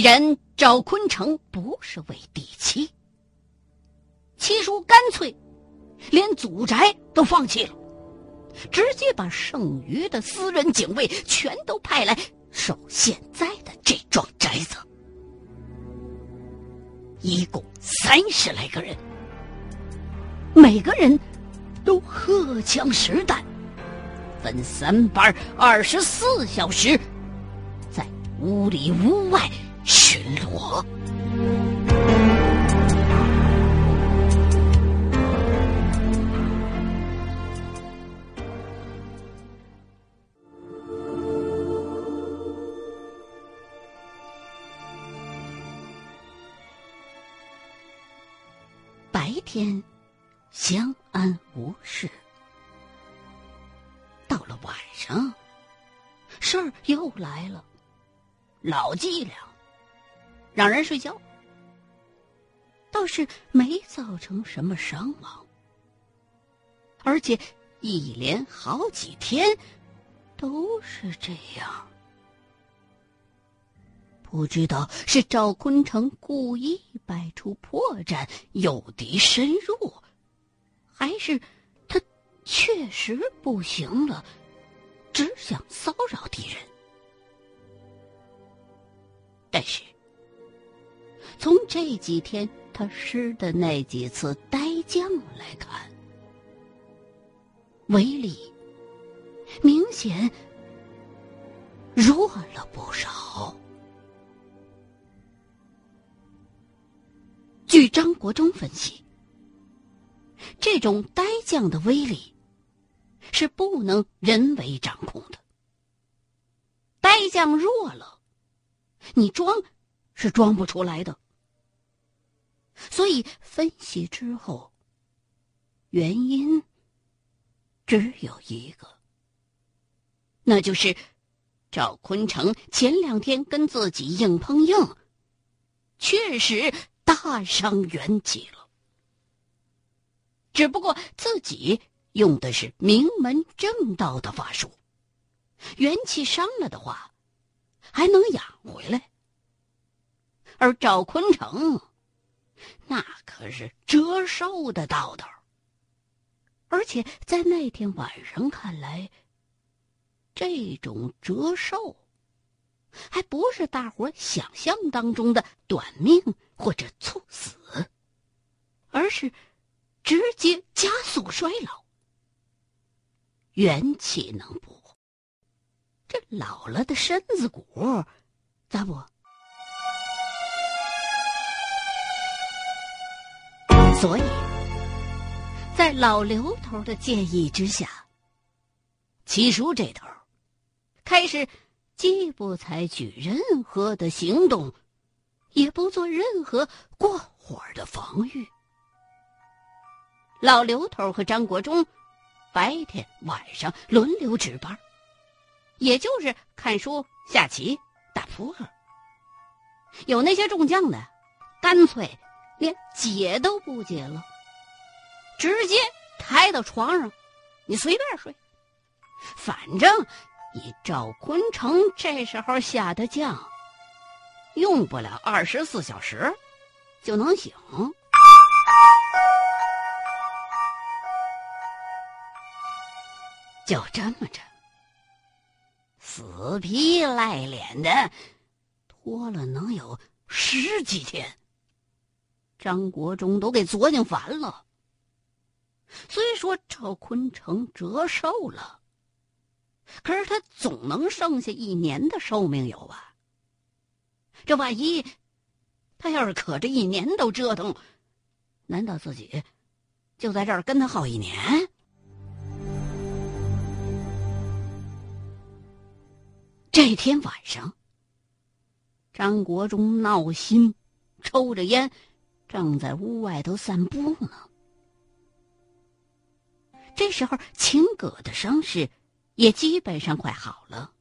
既然赵坤成不是为第妻，七叔干脆连祖宅都放弃了，直接把剩余的私人警卫全都派来守现在的这幢宅子，一共三十来个人，每个人都荷枪实弹，分三班，二十四小时，在屋里屋外。巡逻。白天相安无事，到了晚上，事儿又来了，老伎俩。让人睡觉，倒是没造成什么伤亡，而且一连好几天都是这样。不知道是赵坤成故意摆出破绽诱敌深入，还是他确实不行了，只想骚扰敌人。但是。从这几天他施的那几次呆将来看，威力明显弱了不少。据张国忠分析，这种呆将的威力是不能人为掌控的。呆将弱了，你装是装不出来的。所以分析之后，原因只有一个，那就是赵坤成前两天跟自己硬碰硬，确实大伤元气了。只不过自己用的是名门正道的法术，元气伤了的话，还能养回来，而赵坤成。那可是折寿的道道，而且在那天晚上看来，这种折寿，还不是大伙想象当中的短命或者猝死，而是直接加速衰老。元气能补，这老了的身子骨，咋不？所以，在老刘头的建议之下，七叔这头开始既不采取任何的行动，也不做任何过火的防御。老刘头和张国忠白天晚上轮流值班，也就是看书、下棋、打扑克。有那些中将的，干脆。连解都不解了，直接抬到床上，你随便睡。反正以赵坤成这时候下的将，用不了二十四小时就能醒。就这么着，死皮赖脸的拖了能有十几天。张国忠都给作践烦了。虽说赵坤成折寿了，可是他总能剩下一年的寿命有吧？这万一他要是可这一年都折腾，难道自己就在这儿跟他耗一年？这天晚上，张国忠闹心，抽着烟。正在屋外头散步呢。这时候，秦葛的伤势也基本上快好了，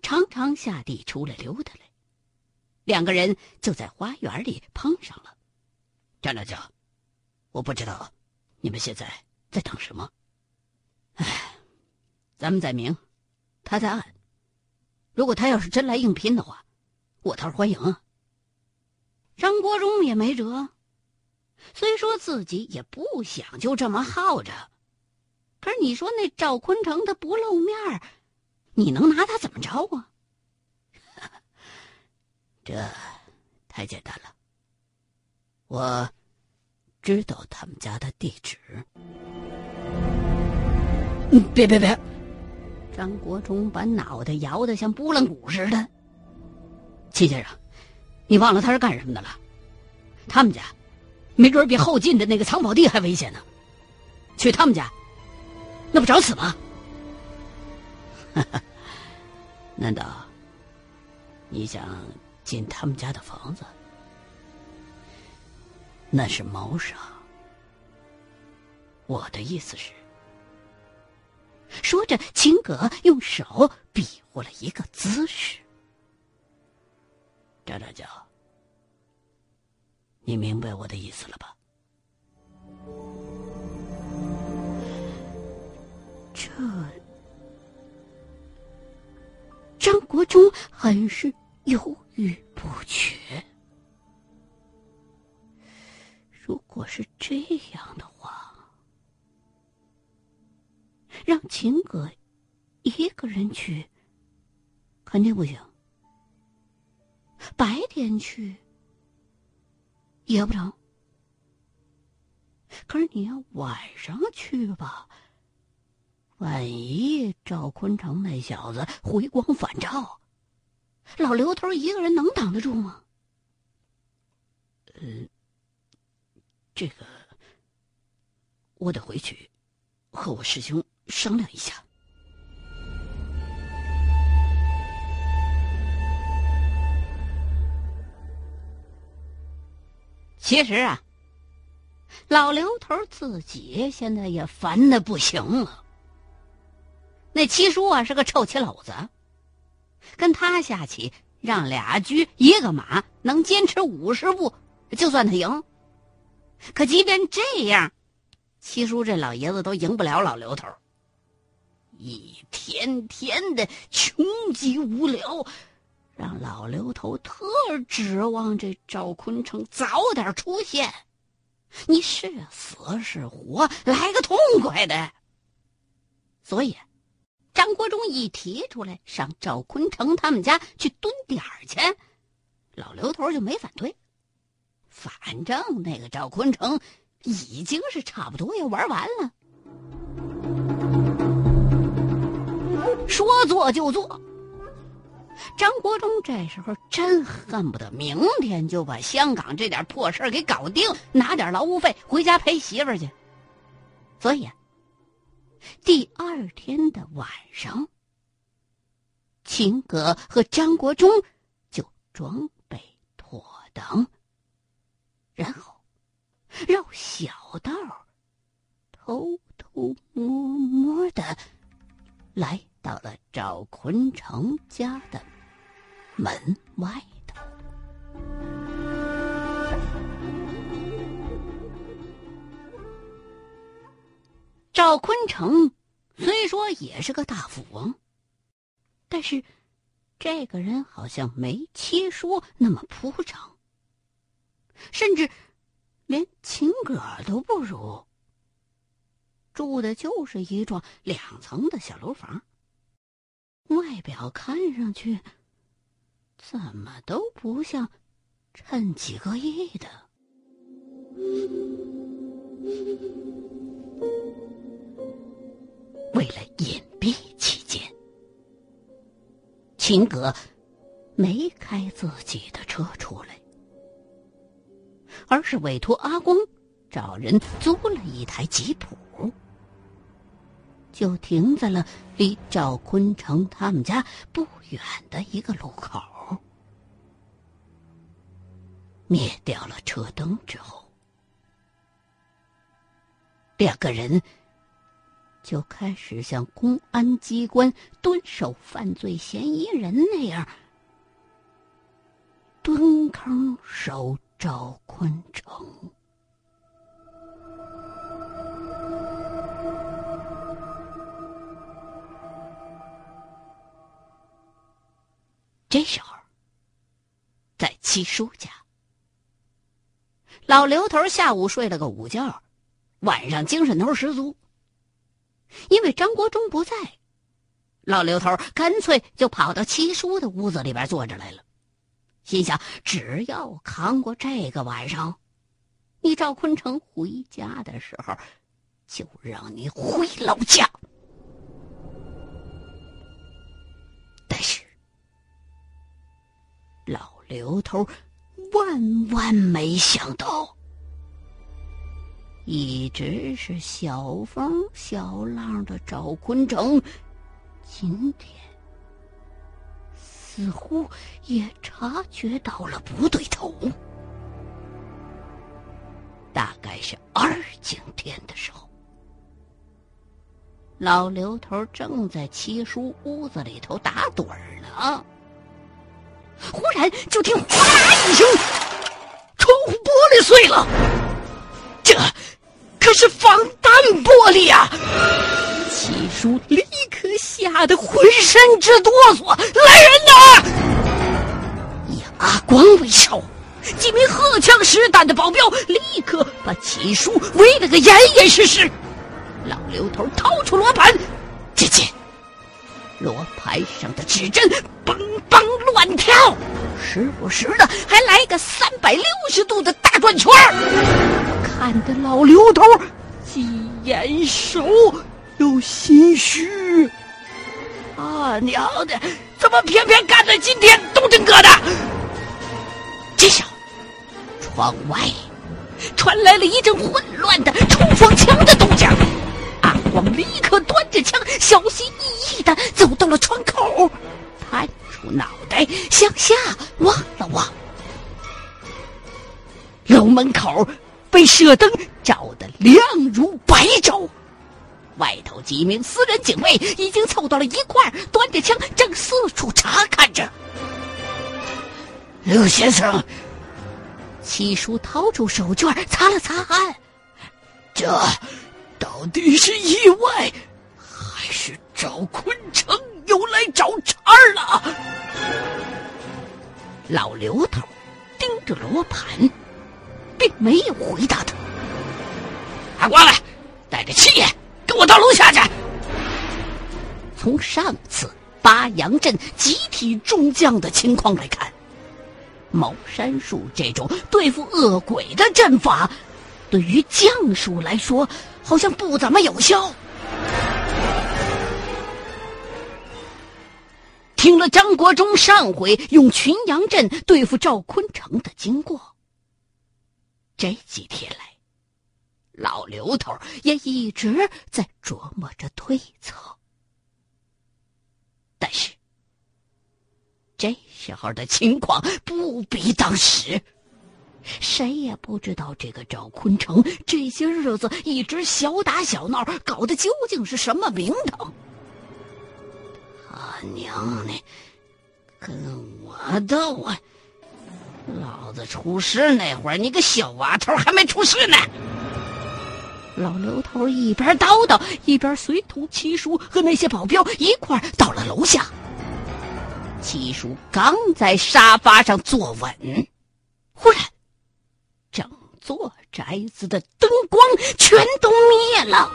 常常下地出来溜达来。两个人就在花园里碰上了。张大将，我不知道你们现在在等什么。哎，咱们在明，他在暗。如果他要是真来硬拼的话，我倒是欢迎啊。张国忠也没辙。虽说自己也不想就这么耗着，可是你说那赵坤成他不露面你能拿他怎么着啊？这太简单了，我知道他们家的地址。别别别！张国忠把脑袋摇得像拨浪鼓似的。齐先生，你忘了他是干什么的了？他们家。没准比后进的那个藏宝地还危险呢，去他们家，那不找死吗？难道你想进他们家的房子？那是谋杀。我的意思是，说着，秦葛用手比划了一个姿势。张长教。你明白我的意思了吧？这张国忠很是犹豫不决。如果是这样的话，让秦葛一个人去肯定不行，白天去。也不成，可是你要晚上去吧，万一赵坤成那小子回光返照，老刘头一个人能挡得住吗？呃，这个我得回去和我师兄商量一下。其实啊，老刘头自己现在也烦的不行了。那七叔啊是个臭棋篓子，跟他下棋，让俩车一个马能坚持五十步，就算他赢。可即便这样，七叔这老爷子都赢不了老刘头，一天天的穷极无聊。让老刘头特指望这赵坤成早点出现，你是死是活，来个痛快的。所以，张国忠一提出来上赵坤成他们家去蹲点儿去，老刘头就没反对。反正那个赵坤成已经是差不多要玩完了，说做就做。张国忠这时候真恨不得明天就把香港这点破事给搞定，拿点劳务费回家陪媳妇去。所以，第二天的晚上，秦葛和张国忠就装备妥当，然后绕小道，偷偷摸摸的来到了赵坤成家的。门外头，赵坤城虽说也是个大富翁，但是这个人好像没七叔那么铺张，甚至连秦葛都不如。住的就是一幢两层的小楼房，外表看上去。怎么都不像趁几个亿的。为了隐蔽起见，秦格没开自己的车出来，而是委托阿光找人租了一台吉普，就停在了离赵坤成他们家不远的一个路口。灭掉了车灯之后，两个人就开始像公安机关蹲守犯罪嫌疑人那样蹲坑守赵坤城。这时候，在七叔家。老刘头下午睡了个午觉，晚上精神头十足。因为张国忠不在，老刘头干脆就跑到七叔的屋子里边坐着来了，心想：只要扛过这个晚上，你赵坤成回家的时候，就让你回老家。但是，老刘头。万万没想到，一直是小风小浪的赵坤城，今天似乎也察觉到了不对头。大概是二更天的时候，老刘头正在七叔屋子里头打盹儿呢。忽然就听哗啦一声，窗户玻璃碎了。可是防弹玻璃啊！七叔立刻吓得浑身直哆嗦。来人呐！以阿光为首，几名荷枪实弹的保镖立刻把七叔围了个严严实实。老刘头掏出罗盘，只见。罗盘上的指针嘣嘣乱跳，时不时的还来个三百六十度的大转圈看得老刘头既眼熟又心虚。啊娘的，怎么偏偏干在今天都这个的？这时，窗外传来了一阵混乱的冲锋枪的动静。阿光立刻端着枪，小心翼翼的走到了窗口，探出脑袋向下望了望。楼门口被射灯照得亮如白昼，外头几名私人警卫已经凑到了一块端着枪正四处查看着。刘先生，七叔掏出手绢擦了擦汗，这。到底是意外，还是赵坤成又来找茬了？老刘头盯着罗盘，并没有回答他。阿光来，带着七爷跟我到楼下去。从上次八阳镇集体中将的情况来看，茅山术这种对付恶鬼的阵法。对于将术来说，好像不怎么有效。听了张国忠上回用群羊阵对付赵坤城的经过，这几天来，老刘头也一直在琢磨着对策。但是，这时候的情况不比当时。谁也不知道这个赵坤成这些日子一直小打小闹，搞的究竟是什么名堂？他娘的，跟我斗啊！老子出事那会儿，你个小娃头还没出事呢！老刘头一边叨叨，一边随同七叔和那些保镖一块到了楼下。七叔刚在沙发上坐稳，忽然。整座宅子的灯光全都灭了，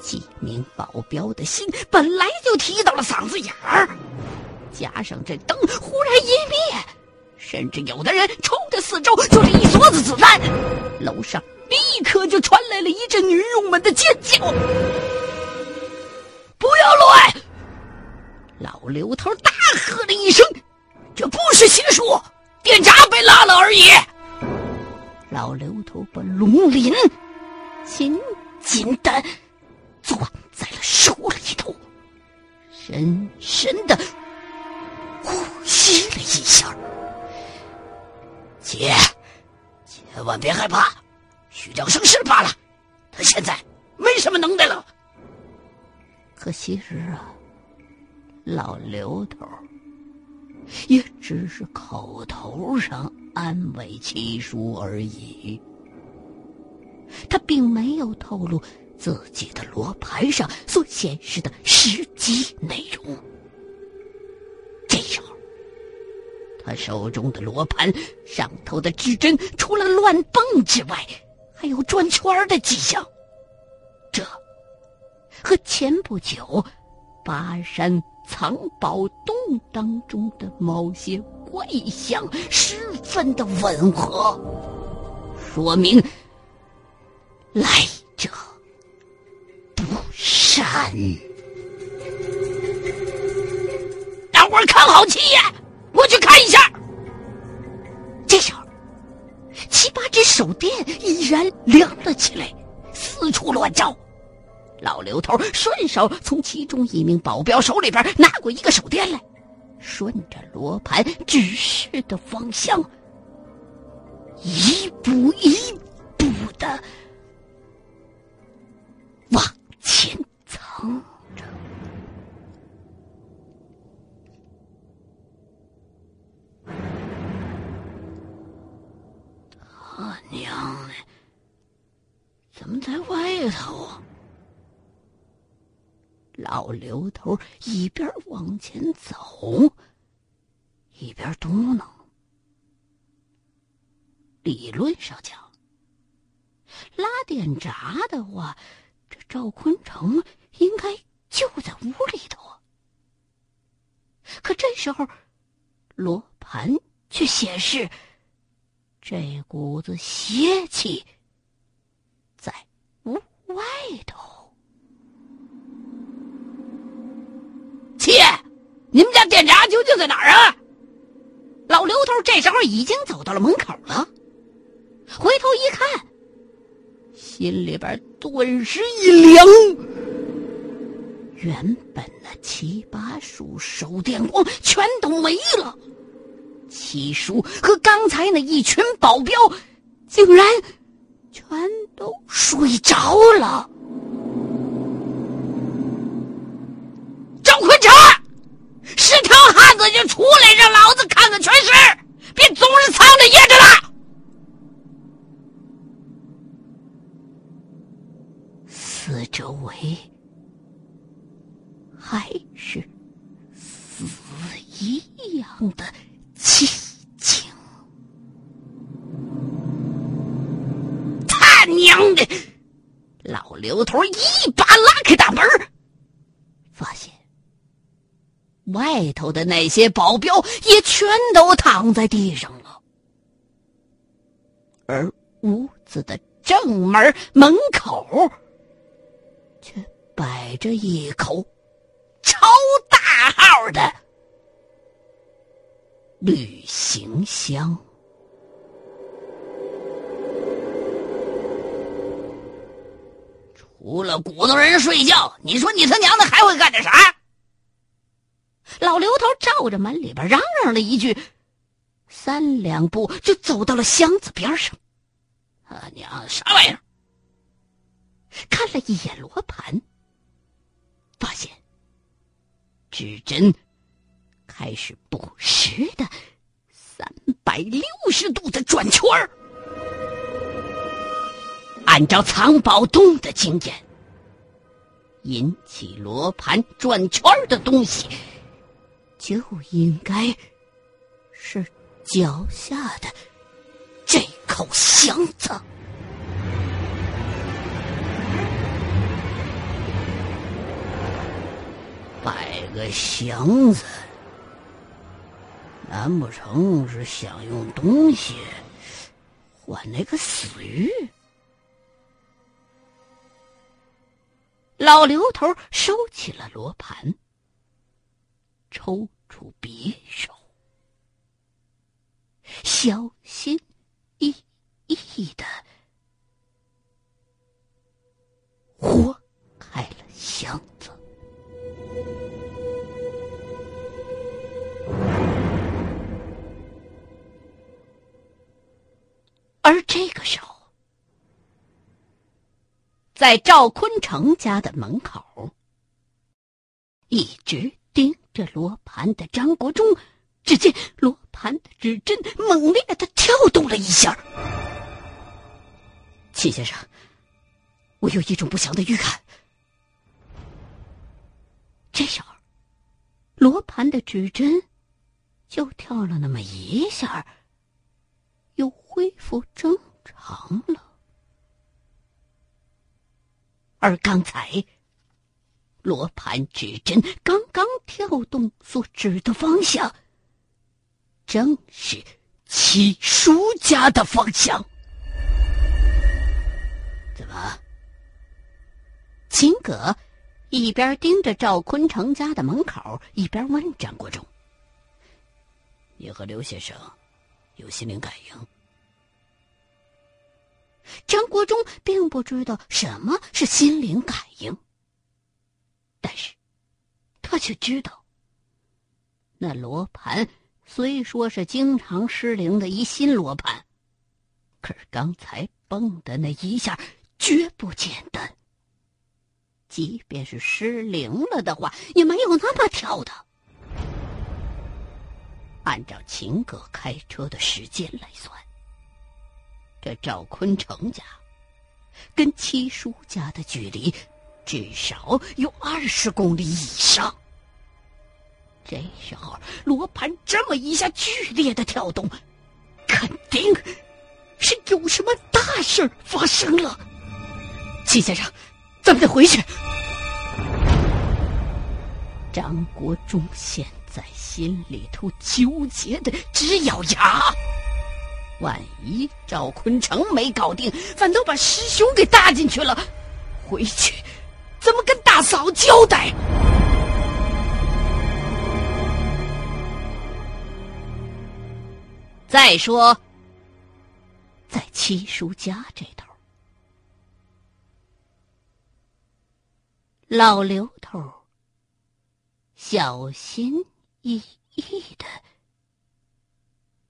几名保镖的心本来就提到了嗓子眼儿，加上这灯忽然一灭，甚至有的人冲着四周就是一梭子子弹，楼上立刻就传来了一阵女佣们的尖叫：“不要乱！”老刘头大喝了一声：“这不是邪术！”电闸被拉了而已。老刘头把龙鳞紧紧的攥在了手里头，深深的呼吸了一下。姐，千万别害怕，虚张声势罢了。他现在没什么能耐了。可其实啊，老刘头。也只是口头上安慰七叔而已，他并没有透露自己的罗盘上所显示的实际内容。他手中的罗盘上头的指针除了乱蹦之外，还有转圈的迹象。这和前不久巴山藏宝洞当中的某些怪象十分的吻合，说明来者不善。大伙儿看好七爷！我去看一下。这时候，七八只手电已然亮了起来，四处乱照。老刘头顺手从其中一名保镖手里边拿过一个手电来，顺着罗盘指示的方向，一步一步的往前走他娘的，怎么在外头啊？老刘头一边往前走，一边嘟囔：“理论上讲，拉电闸的话，这赵坤成应该就在屋里头。可这时候，罗盘却显示，这股子邪气在屋外头。”切，你们家电闸究竟在哪儿啊？老刘头这时候已经走到了门口了，回头一看，心里边顿时一凉。原本那七八束手电光全都没了，七叔和刚才那一群保镖竟然全都睡着了。赵坤成，是条汉子就出来，让老子看看全尸，别总是藏着掖着了。四周围还是死一样的寂静。他娘的！老刘头一把拉开大门，发现。外头的那些保镖也全都躺在地上了，而屋子的正门门口却摆着一口超大号的旅行箱。除了鼓捣人睡觉，你说你他娘的还会干点啥？老刘头照着门里边嚷嚷了一句，三两步就走到了箱子边上。他娘啥玩意儿？看了一眼罗盘，发现指针开始不时的三百六十度的转圈儿。按照藏宝洞的经验，引起罗盘转圈的东西。就应该是脚下的这口箱子。摆个箱子，难不成是想用东西换那个死鱼？老刘头收起了罗盘。抽出匕首，小心翼翼的豁开了箱子，而这个时候，在赵坤成家的门口，一直。盯着罗盘的张国忠，只见罗盘的指针猛烈的跳动了一下。齐先生，我有一种不祥的预感。这时候，罗盘的指针就跳了那么一下，又恢复正常了。而刚才，罗盘指针刚刚跳动所指的方向，正是七叔家的方向。怎么？秦葛一边盯着赵坤成家的门口，一边问张国忠：“你和刘先生有心灵感应？”张国忠并不知道什么是心灵感应，但是，他却知道，那罗盘虽说是经常失灵的一新罗盘，可是刚才蹦的那一下绝不简单。即便是失灵了的话，也没有那么跳的。按照秦葛开车的时间来算。这赵坤成家跟七叔家的距离至少有二十公里以上。这时候罗盘这么一下剧烈的跳动，肯定是有什么大事发生了。齐先生，咱们得回去。张国忠现在心里头纠结的直咬牙。万一赵坤成没搞定，反倒把师兄给搭进去了，回去怎么跟大嫂交代？再说，在七叔家这头，老刘头小心翼翼的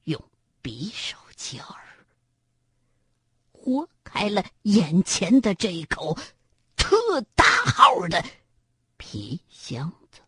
用匕首。继而活开了眼前的这口特大号的皮箱子。